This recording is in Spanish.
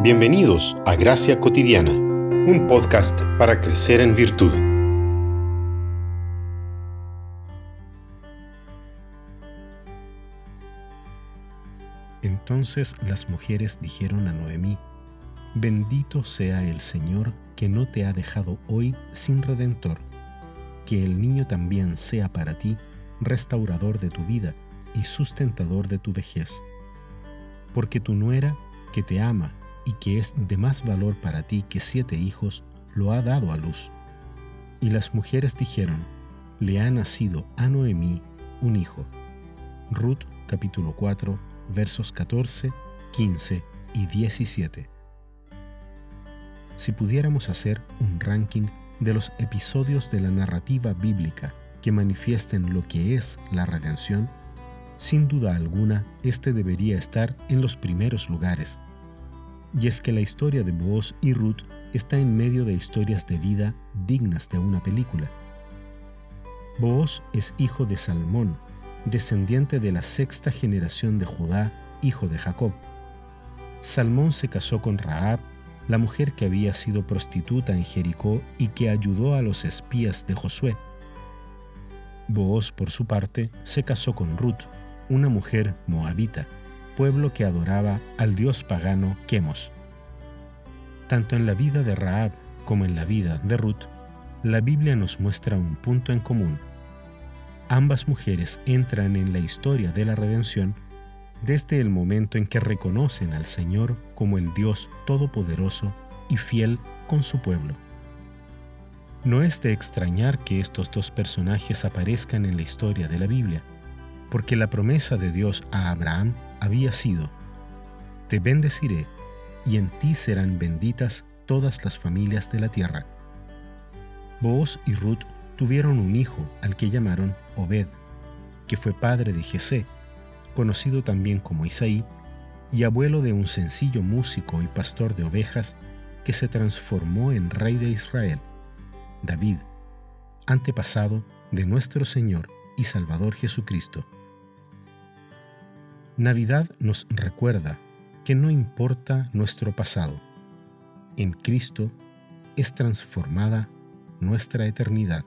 Bienvenidos a Gracia Cotidiana, un podcast para crecer en virtud. Entonces las mujeres dijeron a Noemí, Bendito sea el Señor que no te ha dejado hoy sin redentor, que el niño también sea para ti restaurador de tu vida y sustentador de tu vejez. Porque tu nuera, que te ama y que es de más valor para ti que siete hijos, lo ha dado a luz. Y las mujeres dijeron, le ha nacido a Noemí un hijo. Ruth capítulo 4 versos 14, 15 y 17. Si pudiéramos hacer un ranking de los episodios de la narrativa bíblica que manifiesten lo que es la redención, sin duda alguna este debería estar en los primeros lugares. Y es que la historia de Boaz y Ruth está en medio de historias de vida dignas de una película. Boaz es hijo de Salmón, descendiente de la sexta generación de Judá, hijo de Jacob. Salmón se casó con Raab, la mujer que había sido prostituta en Jericó y que ayudó a los espías de Josué. Booz, por su parte, se casó con Ruth, una mujer moabita, pueblo que adoraba al dios pagano Quemos. Tanto en la vida de Raab como en la vida de Ruth, la Biblia nos muestra un punto en común. Ambas mujeres entran en la historia de la redención desde el momento en que reconocen al Señor como el Dios todopoderoso y fiel con su pueblo. No es de extrañar que estos dos personajes aparezcan en la historia de la Biblia, porque la promesa de Dios a Abraham había sido, Te bendeciré, y en ti serán benditas todas las familias de la tierra. Booz y Ruth tuvieron un hijo al que llamaron Obed, que fue padre de Jesé, conocido también como Isaí, y abuelo de un sencillo músico y pastor de ovejas que se transformó en rey de Israel. David, antepasado de nuestro Señor y Salvador Jesucristo. Navidad nos recuerda que no importa nuestro pasado, en Cristo es transformada nuestra eternidad.